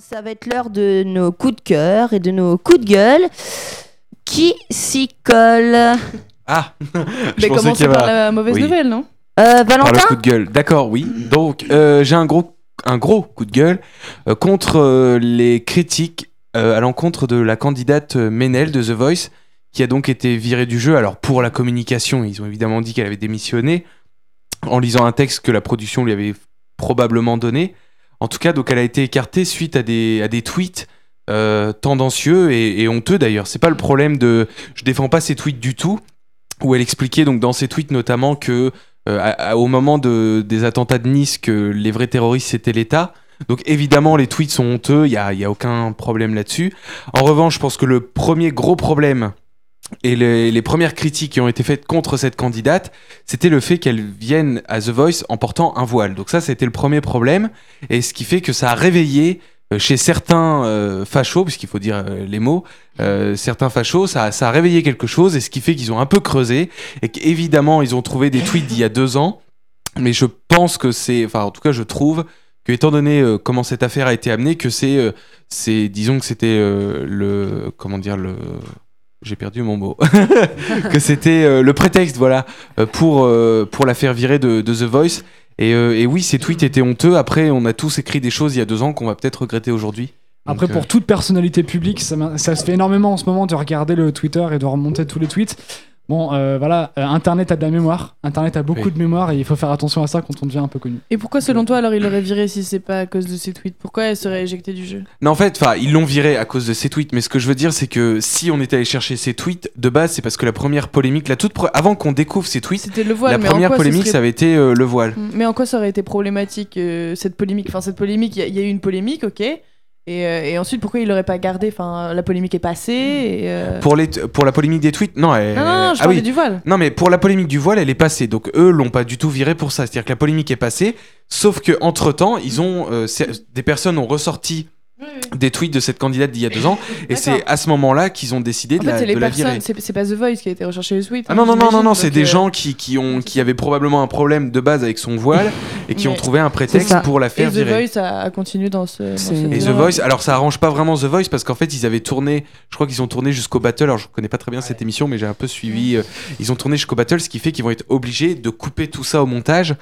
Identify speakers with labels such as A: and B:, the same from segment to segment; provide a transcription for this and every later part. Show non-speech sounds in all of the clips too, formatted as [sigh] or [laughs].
A: ça va être l'heure de nos coups de cœur et de nos coups de gueule. Qui s'y colle?
B: Ah [laughs] Je
C: Mais
B: pensais
C: commencer
B: qu'il y avait-
C: par la mauvaise
B: Oui.
C: nouvelle, non?
A: Euh,
B: Par le
A: Valentin?
B: coup de gueule. D'accord, oui. Donc, euh, j'ai un gros, un gros coup de gueule euh, contre euh, les critiques euh, à l'encontre de la candidate euh, Ménel de The Voice, qui a donc été virée du jeu. Alors, pour la communication, ils ont évidemment dit qu'elle avait démissionné en lisant un texte que la production lui avait probablement donné. En tout cas, donc, elle a été écartée suite à des, à des tweets. euh, tendancieux et, et honteux d'ailleurs. C'est pas le problème de. Je défends pas ces tweets du tout, où elle expliquait donc dans ses tweets notamment que euh, à- au moment de, des attentats de Nice que les vrais terroristes c'était l'État. Donc évidemment les tweets sont honteux, il n'y a, il y a aucun problème là-dessus. En revanche, je pense que le premier gros problème et les, premières critiques qui ont été faites contre cette candidate, c'était le fait qu'elle vienne à The Voice en portant un voile. Donc ça, c'était le premier problème. Et ce qui fait que ça a réveillé euh, chez certains euh, fachos, puisqu'il faut dire euh, les mots, euh, certains fachos, ça, ça a réveillé quelque chose, et ce qui fait qu'ils ont un peu creusé, et qu'évidemment, ils ont trouvé des tweets d'il y a deux ans, mais je pense que c'est, enfin, en tout cas, je trouve que, étant donné comment cette affaire a été amenée, que c'est, c'est disons que c'était le, comment dire, le. J'ai perdu mon mot. [laughs] que c'était euh, le prétexte, voilà, euh, pour, euh, pour la faire virer de, de The Voice. Et, euh, et oui, ces tweets étaient honteux. Après, on a tous écrit des choses il y a deux ans qu'on va peut-être regretter aujourd'hui.
D: Après,
B: Donc,
D: pour toute personnalité publique, ça se fait énormément en ce moment de regarder le Twitter et de remonter tous les tweets. Bon, euh, voilà, euh, Internet a de la mémoire. Internet a beaucoup
B: Oui.
D: de mémoire et il faut faire attention à ça quand on devient un peu connu.
C: Et pourquoi, selon toi, alors il l'aurait viré si c'est pas à cause de ses tweets? Pourquoi elle serait éjectée du jeu?
B: Non, en fait, enfin, ils l'ont viré à cause de ses tweets. Mais ce que je veux dire, c'est que si on était allé chercher ses tweets, de base, c'est parce que la première polémique, la toute pre- avant qu'on découvre ses tweets,
C: C'était le voile,
B: la
C: mais en
B: première polémique,
C: serait-
B: ça avait été euh, le voile.
C: Mais en quoi ça aurait été problématique euh, cette polémique? Enfin, cette polémique, il y, a- il y a eu une polémique, ok. Et, euh, et ensuite, pourquoi il l'aurait pas gardé? Enfin, la polémique est passée. Et, euh,
B: Pour, les pour la polémique des tweets, non, elle-
C: Non, non, non, je
B: ah oui.
C: du voile.
B: Non, mais pour la polémique du voile, elle est passée. Donc eux l'ont pas du tout viré pour ça. C'est-à-dire que la polémique est passée. Sauf que entre temps, ils ont euh, des personnes ont ressorti des tweets de cette candidate d'il y a deux ans. Et c'est à ce moment-là qu'ils ont décidé
C: En
B: de
C: fait,
B: la, de la virer.
C: C'est pas The Voice qui a été recherché le tweet.
B: Ah
C: hein,
B: non, non, non, non, non, c'est des
C: euh,
B: gens qui, qui, ont, qui avaient probablement un problème de base avec son voile et qui ont trouvé un prétexte pour la
C: Et
B: faire
C: The
B: virer.
C: Voice a, a continué dans ce.
B: Et The. Voice, alors ça arrange pas vraiment The Voice parce qu'en fait ils avaient tourné, je crois qu'ils ont tourné jusqu'au Battle, alors je connais pas très bien cette émission mais j'ai un peu suivi, euh, ils ont tourné jusqu'au Battle ce qui fait qu'ils vont être obligés de couper tout ça au montage.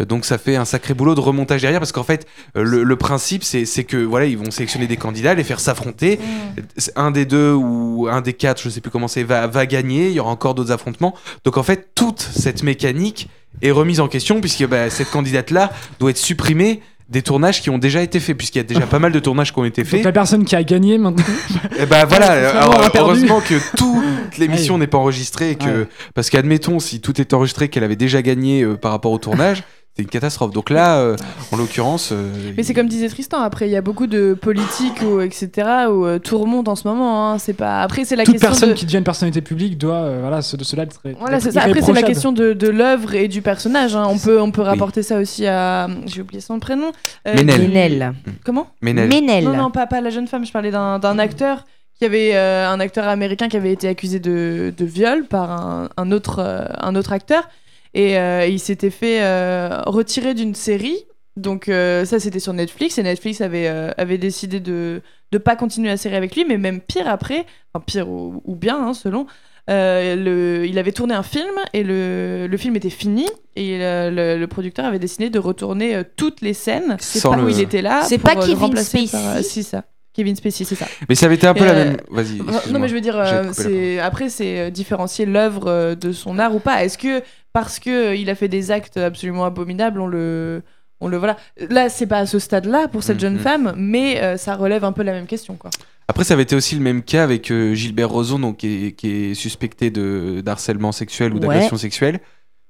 B: Euh, Donc ça fait un sacré boulot de remontage derrière parce qu'en fait euh, le, le principe c'est que voilà ils vont sélectionner des candidats, les faire s'affronter,
C: Mm.
B: un des deux ou un des quatre, je sais plus comment c'est, va, va gagner, il y aura encore d'autres affrontements. Donc en fait toute cette mécanique est remise en question puisque bah, cette candidate là doit être supprimée des tournages qui ont déjà été faits puisqu'il y a déjà pas mal de tournages qui ont été
D: Donc
B: faits.
D: la personne qui a gagné maintenant. [laughs]
B: Et bah voilà, alors,
D: perdu.
B: heureusement que toute l'émission n'est pas enregistrée et que
D: Ouais.
B: parce qu'admettons si tout est enregistré qu'elle avait déjà gagné euh, par rapport au tournage, c'est une catastrophe. Donc là, euh, en l'occurrence, euh,
C: Mais c'est comme disait Tristan, après il y a beaucoup de politiques ou etc. où euh, tout remonte en ce moment. hein. C'est pas après c'est la
D: Toute
C: question
D: personne
C: de...
D: qui devient une personnalité publique doit, euh, voilà, ce- de cela être.
C: Voilà,
D: être
C: c'est ça. Après, c'est la question de, de l'œuvre et du personnage. hein. On peut, on peut rapporter ça aussi à. J'ai oublié son prénom. Euh,
B: Ménel.
C: Comment
B: Ménel.
A: Ménel.
C: Non, non, pas, pas la jeune femme. Je parlais d'un d'un acteur qui avait euh, un acteur américain qui avait été accusé de, de viol par un, un autre, euh, un autre acteur et euh, il s'était fait euh, retirer d'une série. Donc euh, ça c'était sur Netflix et Netflix avait, euh, avait décidé de ne pas continuer la série avec lui, mais même pire après, enfin pire ou, ou bien hein, selon, euh, le, il avait tourné un film et le, le film était fini et le, le- le producteur avait décidé de retourner toutes les scènes
B: Sans
C: par où il était là.
A: C'est pas Kevin Spacey
C: par, si, ça. Kevin Spacey, c'est ça.
B: Mais ça avait été un peu la même. Vas-y.
C: Non, mais je veux dire, euh, c'est après c'est différencier l'œuvre de son art ou pas. Est-ce que parce que euh, il a fait des actes absolument abominables, on le on le voilà. Là, c'est pas à ce stade-là pour cette
B: Mhm.
C: jeune femme, mais euh, ça relève un peu la même question, quoi.
B: Après, ça avait été aussi le même cas avec euh, Gilbert Rozon, donc, qui, est, qui est suspecté de d'harcèlement sexuel ou
A: Ouais.
B: d'agression sexuelle.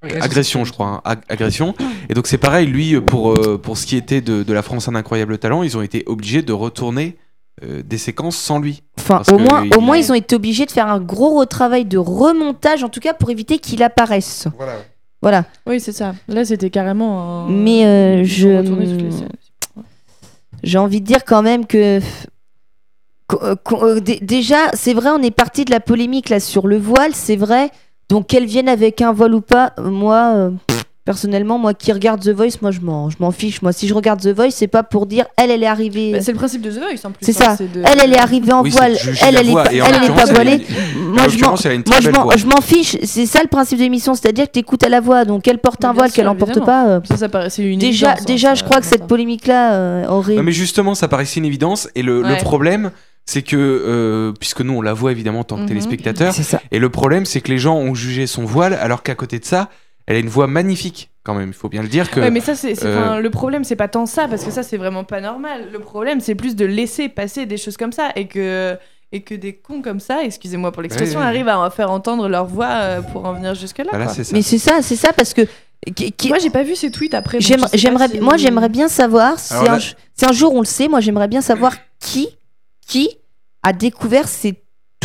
D: Ouais,
B: agression, je crois. hein, ag- agression. Et donc, c'est pareil, lui, pour, euh, pour ce qui était de, de la France un incroyable talent, ils ont été obligés de retourner euh, des séquences sans lui.
A: Enfin,
B: Parce
A: au moins,
B: il-
A: au moins, ils ont été obligés de faire un gros retravail de remontage, en tout cas pour éviter qu'il apparaisse. Voilà.
C: Oui, c'est ça. Là, c'était carrément. un-
A: Mais euh, je, j'ai envie de dire quand même que euh, déjà, c'est vrai, on est parti de la polémique là sur le voile, c'est vrai. Donc qu'elle vienne avec un voile ou pas, moi, euh, Personnellement, moi qui regarde The Voice, moi je m'en, je m'en fiche. Moi, si je regarde The Voice, c'est pas pour dire elle, elle est arrivée.
C: Bah, c'est le principe de The Voice en plus.
A: C'est
C: hein,
A: ça.
C: de-
A: Elle, elle est arrivée en
B: Oui,
A: voile. Elle, elle est pas, elle, elle est pas
B: elle
A: voilée.
B: est-
A: Moi, je m'en,
B: elle
A: fiche. C'est ça le principe de l'émission, c'est-à-dire que t'écoutes à la voix. Donc qu'elle porte un voile,
C: sûr,
A: qu'elle en porte
C: évidemment.
A: pas. euh,
C: Ça, ça paraissait une
A: Déjà,
C: évidence, hein,
A: déjà, je crois que cette polémique-là euh, aurait.
B: Non, mais justement, ça paraissait une évidence. Et le, problème, c'est que, euh, puisque nous, on la voit évidemment en tant que
C: Mhm.
B: téléspectateur,
A: C'est ça.
B: et le problème, c'est que les gens ont jugé son voile, alors qu'à côté de ça, elle a une voix magnifique, quand même. Il faut bien le dire que.
C: Ouais, mais ça, c'est, c'est-
B: euh,
C: le problème, c'est pas tant ça, parce que ça, c'est vraiment pas normal. Le problème, c'est plus de laisser passer des choses comme ça et que, et que des cons comme ça, excusez-moi pour l'expression,
B: Ouais, ouais.
C: arrivent à faire entendre leur voix euh, pour en venir
B: voilà,
C: quoi.
B: c'est ça.
A: Mais c'est ça, c'est ça parce que. qui- qui-
C: Moi, j'ai pas vu ces tweets après.
A: J'aimerais,
C: si-
A: moi, j'aimerais bien savoir si
B: là-
A: un, si un jour on le sait. Moi, j'aimerais bien savoir qui, qui a découvert ces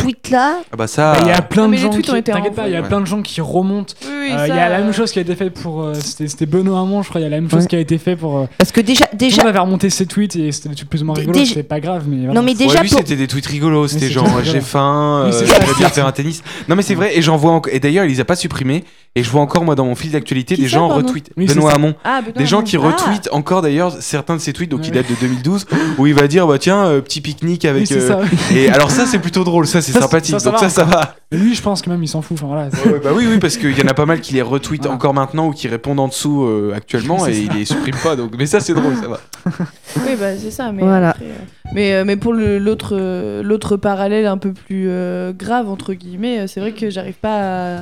A: tweets-là.
B: Ah bah ça.
D: Il y a plein
C: Non,
D: de gens qui. T'inquiète pas, il y a plein de gens qui remontent. Euh, Il y a la même
C: euh,
D: chose qui a été faite pour. euh, C'était c'était Benoît Hamon, je crois. Il y a la même chose
A: Ouais.
D: qui a été fait pour. euh,
A: Parce que déjà, déjà,
D: monde avait remonté ses tweets et c'était plus ou moins
A: déjà-
D: C'était pas grave, mais. voilà.
A: non mais déjà
B: c'était des tweets rigolos. C'était genre,
D: rigolo.
B: j'ai faim, euh, j'aimerais bien faire un tennis. Non, mais c'est vrai, et j'en vois encore. Et d'ailleurs, il les a pas supprimés. Et je vois encore, moi, dans mon fil d'actualité,
C: Qui
B: des gens
D: c'est
B: Benoît. Hamon.
C: Ah,
B: Des gens qui
C: Ah.
B: retweetent encore d'ailleurs certains de ses tweets, donc qui datent de 2012, où il va dire bah tiens euh, petit pique-nique avec.
D: c'est
B: euh,
D: ça.
B: Et alors ça c'est plutôt drôle, ça c'est
D: Ça,
B: sympathique,
D: ça, ça
B: donc
D: va
B: ça ça va.
D: Et Lui, je pense que même il s'en fout. Enfin, voilà.
B: Ouais, bah oui oui parce qu'il y en a pas mal qui les retweetent
D: Voilà.
B: encore maintenant ou qui répondent en dessous euh, actuellement [laughs] et
D: ça.
B: il les supprime pas donc mais ça c'est drôle ça va. [laughs]
C: Oui, bah c'est ça. Mais,
A: Voilà.
C: après, euh, mais, euh, mais pour l'autre l'autre parallèle un peu plus euh, grave, entre guillemets, c'est vrai que j'arrive pas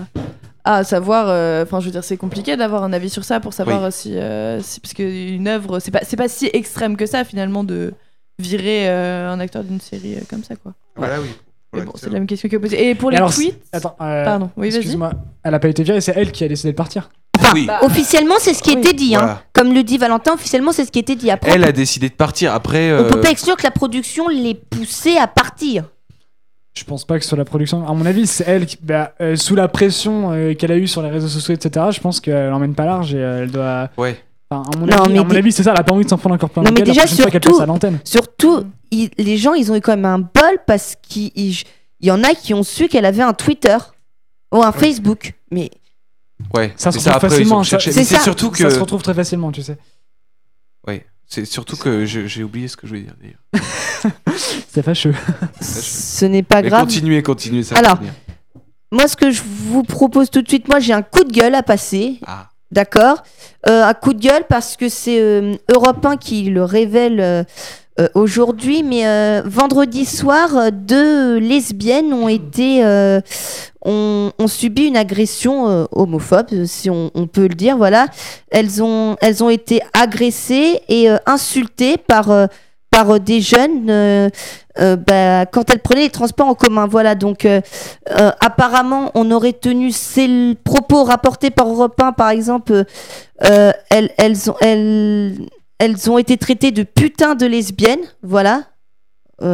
C: à, à savoir. euh, Enfin, je veux dire, c'est compliqué d'avoir un avis sur ça pour savoir
B: Oui.
C: si, euh, si. Parce qu'une œuvre, c'est pas, c'est pas si extrême que ça, finalement, de virer euh, un acteur d'une série euh, comme ça, quoi.
B: Voilà oui.
C: Bon, c'est la même question que posée. Et pour les
D: Alors,
C: tweets.
D: Attends, euh,
C: Pardon, oui,
D: excuse-moi. Elle a pas été virée, c'est elle qui a décidé de partir.
A: Enfin,
B: Oui.
C: Bah,
A: officiellement, c'est ce qui
C: oui.
A: était dit. Hein.
B: Voilà.
A: Comme le dit Valentin, officiellement, c'est ce qui était dit. Après,
B: Elle a décidé de partir après.
A: on
B: euh,
A: peut pas exclure que la production l'ait poussé à partir.
D: Je pense pas que ce soit la production. À mon avis, c'est elle qui, bah, euh, sous la pression euh, qu'elle a eue sur les réseaux sociaux, etc. Je pense qu'elle emmène pas large et euh, elle doit.
B: Ouais.
D: Enfin, à mon
A: Non,
D: avis,
A: mais
D: à mon
A: dé-
D: avis, c'est ça. Elle a pas envie de s'en prendre encore plein
A: Non, mais déjà, surtout-
D: passe à l'antenne.
A: Surtout, il- les gens, ils ont eu quand même un bol parce qu'il il- il y en a qui ont su qu'elle avait un Twitter ou un Facebook. Mais
B: Ouais.
D: Ça se retrouve facilement,
A: c'est
B: surtout que.
D: Ça se retrouve très facilement, tu sais.
B: Ouais. C'est surtout que j'ai oublié ce que je voulais dire d'ailleurs. [laughs]
D: C'est fâcheux.
A: ce n'est pas
B: Mais
A: grave.
B: continuez, continuez ça. va
A: Alors. Moi, ce que je vous propose tout de suite, moi, j'ai un coup de gueule à passer.
B: Ah.
A: D'accord Euh, coup de gueule parce que c'est euh, Europe 1 qui le révèle euh, euh, aujourd'hui, mais euh, vendredi soir, deux lesbiennes ont été ont, subi une agression homophobe, si on, on peut le dire. Voilà, elles ont elles ont été agressées et insultées par par des jeunes euh, euh, bah, quand elles prenaient les transports en commun. Voilà, donc euh, apparemment, on aurait tenu ces propos rapportés par Europe 1, par exemple. elles, elles, ont, elles, ont été traitées de putain de lesbiennes. Voilà.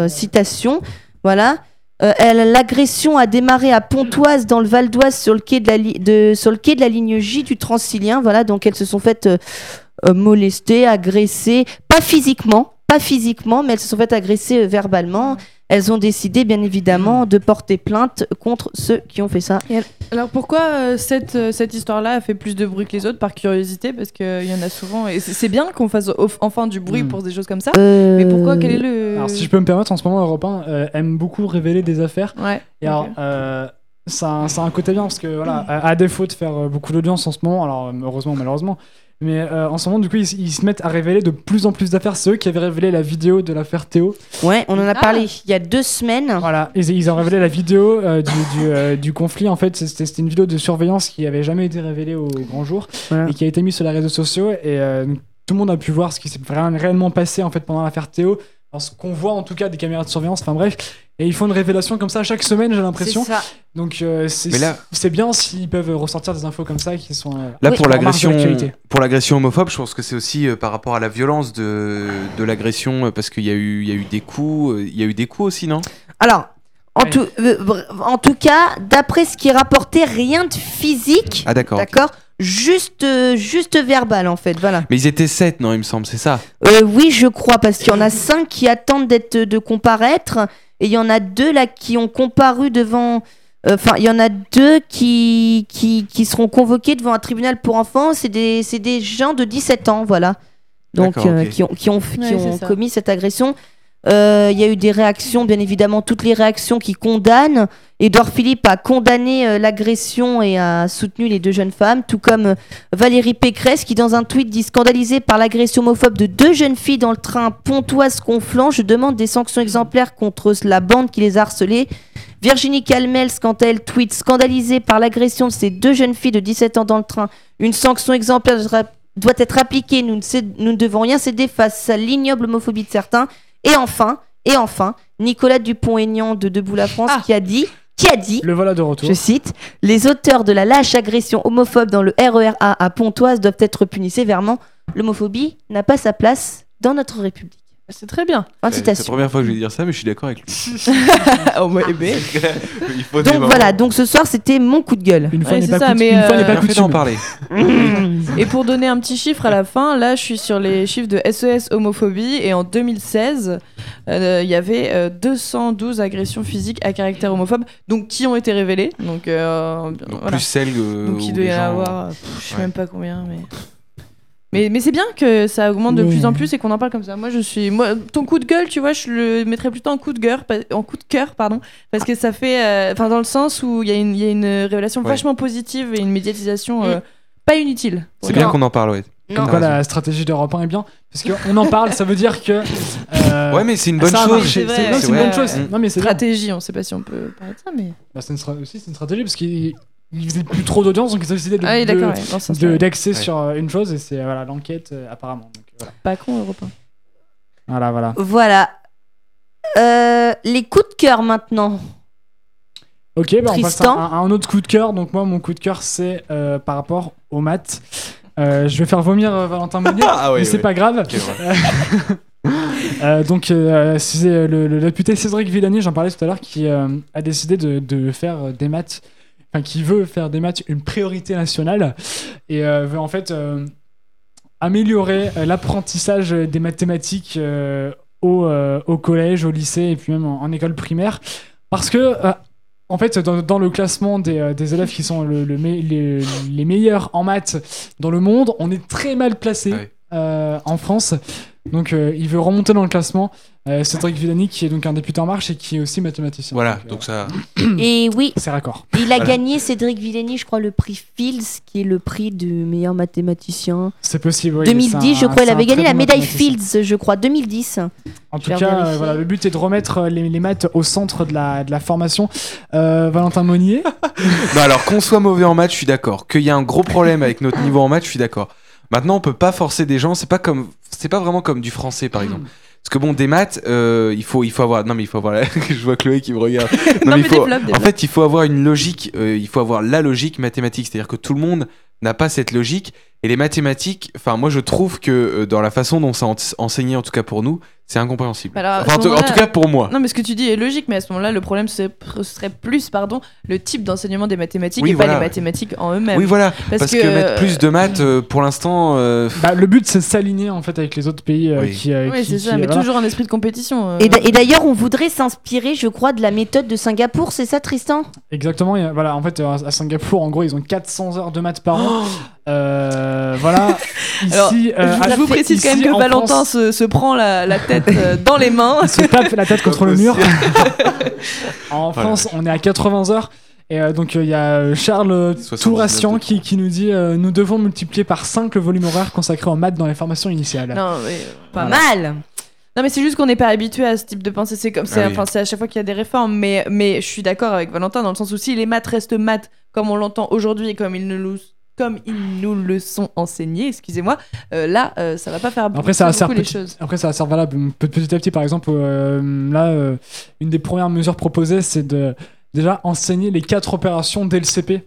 A: Citation. Voilà. L'agression a démarré à Pontoise, dans le Val d'Oise, sur, le quai de la ligne J du Transilien. Voilà, donc elles se sont faites euh, molester, agresser, pas physiquement, pas physiquement, mais elles se sont faites agresser euh, verbalement. Elles ont décidé, bien évidemment, de porter plainte contre ceux qui ont fait ça.
C: Alors pourquoi euh, cette, euh, cette histoire-là a fait plus de bruit que les autres? Par curiosité Parce qu'il y en a souvent. Et c'est bien qu'on fasse enfin du bruit
D: Mm.
C: pour des choses comme ça.
A: Euh,
C: Mais pourquoi? Quel est le.
D: Alors, si je peux me permettre, en ce moment, Europe 1 euh, aime beaucoup révéler des affaires.
C: Ouais.
D: Et alors, euh, ça, a un- ça a un côté bien parce que, voilà, à, à défaut de faire beaucoup d'audience en ce moment, alors heureusement malheureusement, mais euh, en ce moment, du coup, ils, ils se mettent à révéler de plus en plus d'affaires. C'est eux qui avaient révélé la vidéo de l'affaire Théo.
A: Ouais, on en a
C: Ah.
A: parlé il y a deux semaines.
D: Voilà, ils, ils ont révélé la vidéo euh, du, du, euh, du conflit. En fait, c'était une vidéo de surveillance qui avait jamais été révélée au grand jour
A: Voilà.
D: et qui a été mise sur les réseaux sociaux. Et euh, tout le monde a pu voir ce qui s'est vraiment réellement passé en fait pendant l'affaire Théo. Ce qu'on voit en tout cas des caméras de surveillance. Enfin bref, et ils font une révélation comme ça chaque semaine, j'ai l'impression. Donc euh, c'est
B: là-
D: bien s'ils peuvent ressortir des infos comme ça qui sont. euh,
B: Là,
A: Oui.
B: pour l'agression, pour l'agression homophobe, je pense que c'est aussi euh, par rapport à la violence de, de l'agression, parce qu'il y a eu, il y a eu des coups, il y a eu des coups aussi, non?
A: Alors, en,
D: Ouais.
A: tout, euh, en tout cas, d'après ce qui est rapporté, rien de physique.
B: Ah d'accord.
A: D'accord? Juste, euh, juste verbal, en fait. Voilà.
B: Mais ils étaient sept, non, il me semble, c'est ça?
A: Euh, oui, je crois, parce qu'il y en a cinq qui attendent d'être de comparaître, et il y en a deux là qui ont comparu devant Enfin, il y en a deux qui, qui, qui seront convoqués devant un tribunal pour enfants. C'est des, c'est des gens de 17 ans, voilà. Donc, euh, qui ont, qui ont, qui
C: Ouais,
A: ont
C: c'est ça.
A: commis cette agression. Euh, Il y a eu des réactions, bien évidemment, toutes les réactions qui condamnent. Edouard Philippe a condamné euh, l'agression et a soutenu les deux jeunes femmes, tout comme euh, Valérie Pécresse qui, dans un tweet, dit scandalisée par l'agression homophobe de deux jeunes filles dans le train Pontoise-Conflans. Je demande des sanctions exemplaires contre la bande qui les a harcelées. Virginie Calmels, quant à elle, tweet scandalisée par l'agression de ces deux jeunes filles de 17 ans dans le train. Une sanction exemplaire doit- doit être appliquée. Nous ne, cède- nous ne devons rien céder face à l'ignoble homophobie de certains. Et enfin, et enfin, Nicolas Dupont-Aignan de Debout la France
C: Ah.
A: qui a dit, qui a dit,
D: Le voilà de retour.
A: je cite, les auteurs de la lâche agression homophobe dans le RERA à Pontoise doivent être punis sévèrement. L'homophobie n'a pas sa place dans notre République.
C: C'est très bien.
B: C'est la première fois que je vais dire ça, mais je suis d'accord avec lui. [laughs]
C: oh, ouais, eh ben.
B: Il faut des
A: Donc
B: moments.
A: voilà, donc ce soir c'était mon coup de gueule.
D: Une fois
C: Ouais,
D: n'est
C: c'est
D: pas,
C: ça,
D: coutu-
C: mais,
D: une fois n'est
C: euh,
D: pas
B: Bien fait
D: coutume.
B: parler. [laughs]
C: Et pour donner un petit chiffre à la fin, là, je suis sur les chiffres de SES homophobie et en 2016, euh, il y avait euh, 212 agressions physiques à caractère homophobe, donc qui ont été révélées. Donc, euh,
B: Donc
C: voilà.
B: plus celle euh,
C: Donc il
B: où
C: doit y
B: les
C: en
B: gens-
C: avoir, euh, pff, je sais
B: Ouais.
C: même pas combien, mais. Mais, mais c'est bien que ça augmente de
D: Oui.
C: plus en plus et qu'on en parle comme ça. Moi, je suis. Moi, ton coup de gueule, tu vois, je le mettrais plutôt en coup de cœur, pa- en coup de cœur, pardon, parce que ça fait. euh, Enfin, dans le sens où il y, a une- il y a une révélation
B: Ouais.
C: vachement positive et une médiatisation
A: Mm.
C: euh, pas inutile.
B: C'est bien qu'on en parle.
A: Non.
D: Comme quoi la stratégie d'Europe 1 est bien? Parce qu'on en parle, ça veut dire que. euh,
B: Ouais, mais c'est une bonne chose.
C: C'est
D: une
B: ouais.
D: bonne chose.
B: Mm.
D: Non, mais c'est bien.
C: Stratégie, on sait pas si on peut parler de ça, mais.
D: Bah, c'est une stra- aussi c'est une stratégie parce qu'ils ils faisaient plus trop d'audience donc ils ont décidé de,
C: Ah oui, ouais, ouais.
D: d'axer
B: Ouais.
D: sur euh, une chose et c'est voilà l'enquête euh, apparemment. Donc, voilà.
C: Pas con, européen.
D: voilà, voilà.
A: Voilà. Euh, les coups de cœur maintenant.
D: Ok, bah, on passe à
A: Tristan
D: un, à un autre coup de cœur. Donc moi, mon coup de cœur, c'est euh, par rapport aux maths. Euh, je vais faire vomir euh, Valentin Monnier, [laughs]
B: Ah
D: mais c'est pas grave. [laughs] Euh, donc, euh, c'est le, le député Cédric Villani, j'en parlais tout à l'heure, qui euh, a décidé de, de faire des maths, enfin, qui veut faire des maths une priorité nationale et veut en fait euh, améliorer euh, l'apprentissage des mathématiques euh, au, au collège, au lycée et puis même en, en école primaire. Parce que, en fait, dans, dans le classement des, des élèves qui sont le, le me- les, les meilleurs en maths dans le monde, on est très mal placé
B: Ouais.
D: euh, en France. Donc, euh, il veut remonter dans le classement. Euh, Cédric Villani, qui est donc un député en marche et qui est aussi mathématicien.
B: Voilà,
D: Donc, euh,
B: donc ça. [clears throat]
A: Et oui,
D: c'est raccord.
A: il a
B: Voilà.
A: gagné Cédric Villani, je crois, le prix Fields, qui est le prix du meilleur mathématicien.
D: C'est possible. oui,
A: 2010,
D: c'est un-
A: je crois, il avait gagné la médaille. Fields, je crois, 2010.
D: En tout cas, euh, voilà, le but est de remettre les, les maths au centre de la, de la formation. Euh, Valentin Monnier,
B: Non, [laughs] alors qu'on soit mauvais en maths, je suis d'accord. Qu'il y a un gros problème avec notre niveau en maths, je suis d'accord. Maintenant, on peut pas forcer des gens. C'est pas comme, c'est pas vraiment comme du français, par exemple. Parce que bon, des maths, euh, il faut, il faut avoir. Non, mais il faut avoir. la- [laughs] je vois Chloé qui me regarde. [laughs]
C: Non,
B: mais
C: mais
B: il faut-
C: développe,
B: En fait, il faut avoir une logique. euh, il faut avoir la logique mathématique. C'est-à-dire que tout le monde n'a pas cette logique. Et les mathématiques, enfin, moi, je trouve que euh, dans la façon dont ça est enseigné, en tout cas pour nous, c'est incompréhensible.
C: Alors, à
B: Enfin,
C: ce
B: en, tout, en
C: moment-là-
B: tout cas pour moi.
C: Non, mais ce que tu dis est logique, mais à ce moment-là, le problème ce serait plus, pardon, le type d'enseignement des mathématiques
B: Oui,
C: et pas les mathématiques en eux-mêmes.
B: Oui, voilà.
C: Parce,
B: Parce,
C: que,
B: que, mettre plus de maths, euh, pour l'instant. euh,
D: bah, le but c'est de s'aligner en fait avec les autres pays euh,
B: Oui.
D: qui. euh,
C: Oui,
D: qui-
C: c'est
D: qui-
C: ça, mais
D: voilà.
C: toujours un esprit de compétition. euh.
A: Et d'a- et d'ailleurs, on voudrait s'inspirer, je crois, de la méthode de Singapour, c'est ça, Tristan?
D: Exactement. il y a- voilà, en fait, euh, à Singapour, en gros, ils ont 400 heures de maths par an. Euh, voilà. [laughs] Ici,
C: Alors,
D: euh,
C: je vous précise quand même que
D: en
C: Valentin
D: France,
C: se, se prend la, la tête euh, [laughs] dans les mains.
D: il se tape la tête contre le mur. [laughs] en
B: Voilà.
D: France, on est à 80 heures. Et euh, donc, euh, il y a Charles
B: 79
D: Tourassian qui, qui nous dit euh, Nous devons multiplier par 5 le volume horaire consacré en maths dans les formations initiales.
C: Non, mais,
A: Pas
D: Voilà.
A: mal
C: non, mais c'est juste qu'on n'est pas habitué à ce type de pensée. C'est comme, c'est,
B: Ah oui.
C: enfin, c'est à chaque fois qu'il y a des réformes. Mais, mais je suis d'accord avec Valentin dans le sens où si les maths restent maths comme on l'entend aujourd'hui et comme ils nous, le- comme ils nous le sont enseignés, excusez-moi, euh, là, euh, ça va pas faire
D: Après, ça
C: beaucoup les
D: petit,
C: choses.
D: après, ça va faire valable pe- petit à petit. Par exemple, euh, là, euh, une des premières mesures proposées, c'est de déjà enseigner les quatre opérations dès le CP.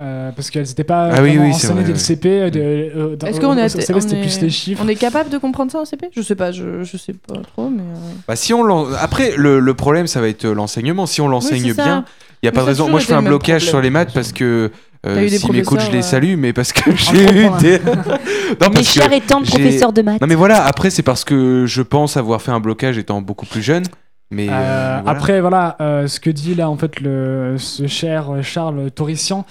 D: Euh, parce qu'elles n'étaient pas
B: Ah oui,
D: enseignées
B: vrai,
D: dès le. CP. de-
C: Est-ce qu'on est-
D: au CP,
C: on
D: c'était
C: est-
D: plus les chiffres.
C: On est capable de comprendre ça en CP Je sais pas, je, je sais pas trop, mais. euh,
B: Bah, si on Après, le, le problème, ça va être l'enseignement. Si on l'enseigne bien, il n'y a
C: Mais
B: pas de raison. Moi, je fais un blocage
C: problème.
B: sur les maths parce que euh,
C: eu des
B: si mes coachs, je les
C: professeurs,
B: salue, mais parce que j'ai eu des. [laughs] non,
A: Mes chers et tendres professeurs de maths.
B: non, mais voilà, après, c'est parce que je pense avoir fait un blocage étant beaucoup plus jeune. Mais
D: Euh,
B: euh, voilà.
D: Après, voilà, euh, ce que dit là, en fait, le, ce cher Charles Taurissian,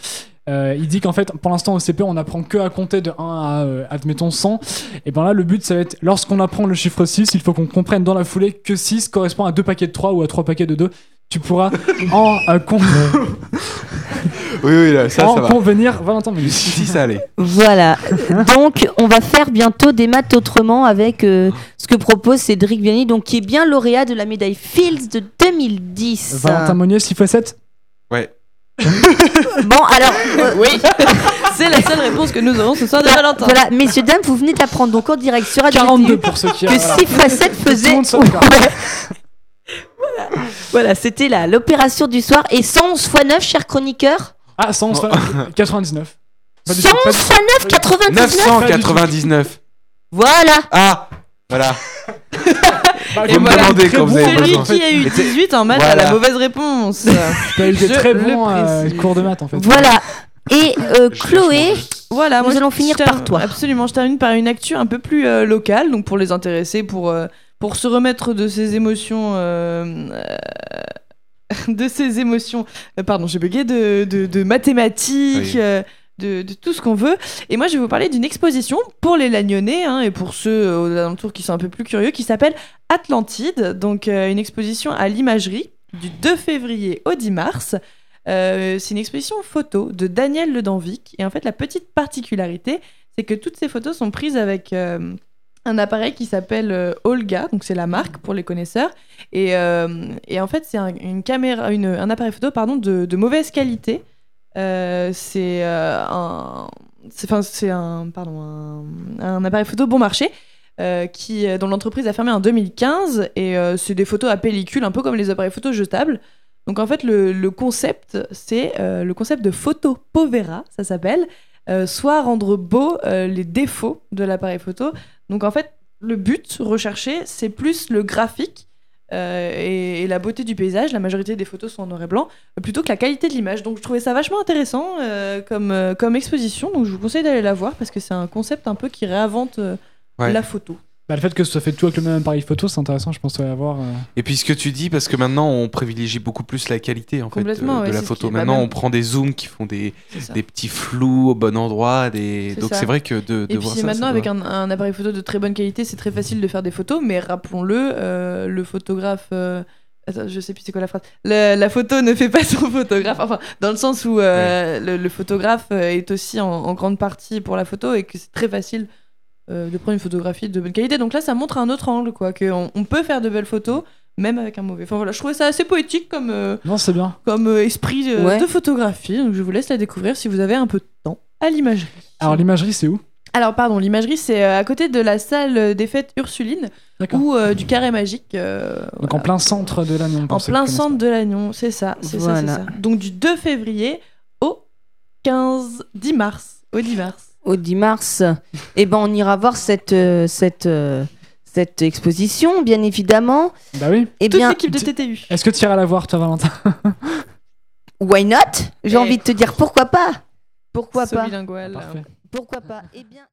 D: euh, il dit qu'en fait, pour l'instant, au CP, on apprend que à compter de 1 à, euh, admettons, 100. Et ben là, le but, ça va être, lorsqu'on apprend le chiffre 6, il faut qu'on comprenne dans la foulée que 6 correspond à 2 paquets de 3 ou à 3 paquets de 2. Tu pourras [laughs] en, euh, con- [laughs]
B: oui, oui, là, ça,
D: en
B: ça va.
D: convenir. Valentin Menus.
B: Si, si, ça allait.
A: Voilà. donc, on va faire bientôt des maths autrement avec euh, ce que propose Cédric Vianney, donc qui est bien lauréat de la médaille Fields de 2010.
D: Valentin Monnier, 6 x 7
B: Ouais. [laughs]
A: Bon, alors, euh, [laughs]
C: Oui, [laughs] c'est la seule réponse que nous avons ce soir de Valentin.
A: voilà, messieurs, dames, vous venez d'apprendre donc en direct sur Radio
D: 42
A: TU
D: pour ceux qui.
A: que
D: voilà.
A: 6 x 7
D: Tout le
A: faisait. Voilà, c'était la- l'opération du soir. Et 111 x 9, cher chroniqueur
D: Ah, 100, 99. [laughs] Pas du
A: 111
D: tout, pas du
A: x 9, 99
B: 999.
A: Voilà
B: Ah Voilà.
D: Bah,
C: Et
B: Vous me
C: voilà,
B: demandez quand vous avez
C: Celui
B: besoin.
C: qui a eu
B: Et t'es-
C: 18 en maths a
B: Voilà.
C: la mauvaise réponse.
D: T'as eu des très bons euh, cours de maths en fait.
A: Voilà. Et euh, Chloé,
C: Voilà,
A: Nous
C: moi,
A: allons finir par toi.
C: Absolument, je termine par une actu un peu plus euh, locale, donc pour les intéresser, pour, pour se remettre de ces émotions. [laughs] de ces émotions. euh, pardon, j'ai bugué, de, de, de mathématiques.
B: Oui.
C: euh, de, de tout ce qu'on veut. Et moi, je vais vous parler d'une exposition pour les Lagnonnais hein, et pour ceux euh, aux alentours qui sont un peu plus curieux, qui s'appelle Atlantide. Donc, euh, une exposition à l'imagerie du 2 février au 10 mars. Euh, c'est une exposition photo de Daniel Le Danvic. Et en fait, la petite particularité, c'est que toutes ces photos sont prises avec un appareil qui s'appelle euh, Olga, donc c'est la marque pour les connaisseurs. Et, euh, et en fait, c'est un, une caméra, un appareil photo pardon, de, mauvaise qualité. Euh, c'est un, c'est, un, pardon, un, appareil photo bon marché. qui, dont l'entreprise a fermé en 2015 et c'est des photos à pellicule un peu comme les appareils photo jetables donc en fait le, concept c'est le concept de photo povera ça s'appelle soit rendre beau les défauts de l'appareil photo donc en fait le but recherché c'est plus le graphique euh, et, et la beauté du paysage. La majorité des photos sont en noir et blanc euh, plutôt que la qualité de l'image. Donc je trouvais ça vachement intéressant euh, comme, euh, comme exposition. Donc je vous conseille d'aller la voir parce que c'est un concept un peu qui réinvente
B: Ouais.
C: la photo
D: Bah, le fait que ce soit fait tout avec le même appareil photo, c'est intéressant, je pense, à voir. euh.
B: Et puis ce que tu dis, parce que maintenant on privilégie beaucoup plus la qualité en fait euh, de la photo. Maintenant
C: même-
B: on prend des zooms qui font des,
C: ça.
B: des petits flous au bon endroit. Des... Donc
C: ça.
B: c'est vrai que de, de
C: Et
B: voir
C: puis
B: ça,
C: maintenant,
B: ça
C: avec un, un appareil photo de très bonne qualité, c'est très facile de faire des photos, mais rappelons-le, euh, le photographe. euh, Attends, je sais plus c'est quoi la phrase. Le- la photo ne fait pas son photographe. Enfin, dans le sens où euh, le, le photographe est aussi en, en grande partie pour la photo et que c'est très facile euh, de prendre une photographie de bonne qualité. Donc là, ça montre un autre angle, quoi. Qu'on on peut faire de belles photos, même avec un mauvais. Enfin voilà, je trouvais ça assez poétique comme, euh,
D: Non, c'est bien.
C: comme euh, esprit de,
A: Ouais.
C: de photographie. Donc je vous laisse la découvrir si vous avez un peu de temps à l'imagerie.
D: Alors, l'imagerie, c'est où?
C: Alors pardon, l'imagerie c'est euh, à côté de la salle des fêtes Ursuline
D: D'accord.
C: ou euh, du carré magique. euh,
D: Donc,
C: voilà.
D: en plein centre de l'Agnon.
C: En
D: pour ceux qui
C: plein
D: connaissent
C: centre de l'Agnon, c'est ça, c'est ça,
A: Voilà.
C: c'est ça. Donc du 2 février au 15 10 mars, au 10 mars.
A: Au 10 mars, eh ben, on ira voir cette, euh, cette, euh, cette exposition, bien évidemment.
D: Bah oui.
A: Eh
C: Toute
A: bien,
C: l'équipe de
D: tu-
C: TTU.
D: Est-ce que tu iras la voir, toi, Valentin?
A: Why not? J'ai
C: Eh.
A: envie de te dire pourquoi pas Pourquoi pas?
C: Bilingual.
D: Parfait.
A: Pourquoi pas? Eh bien.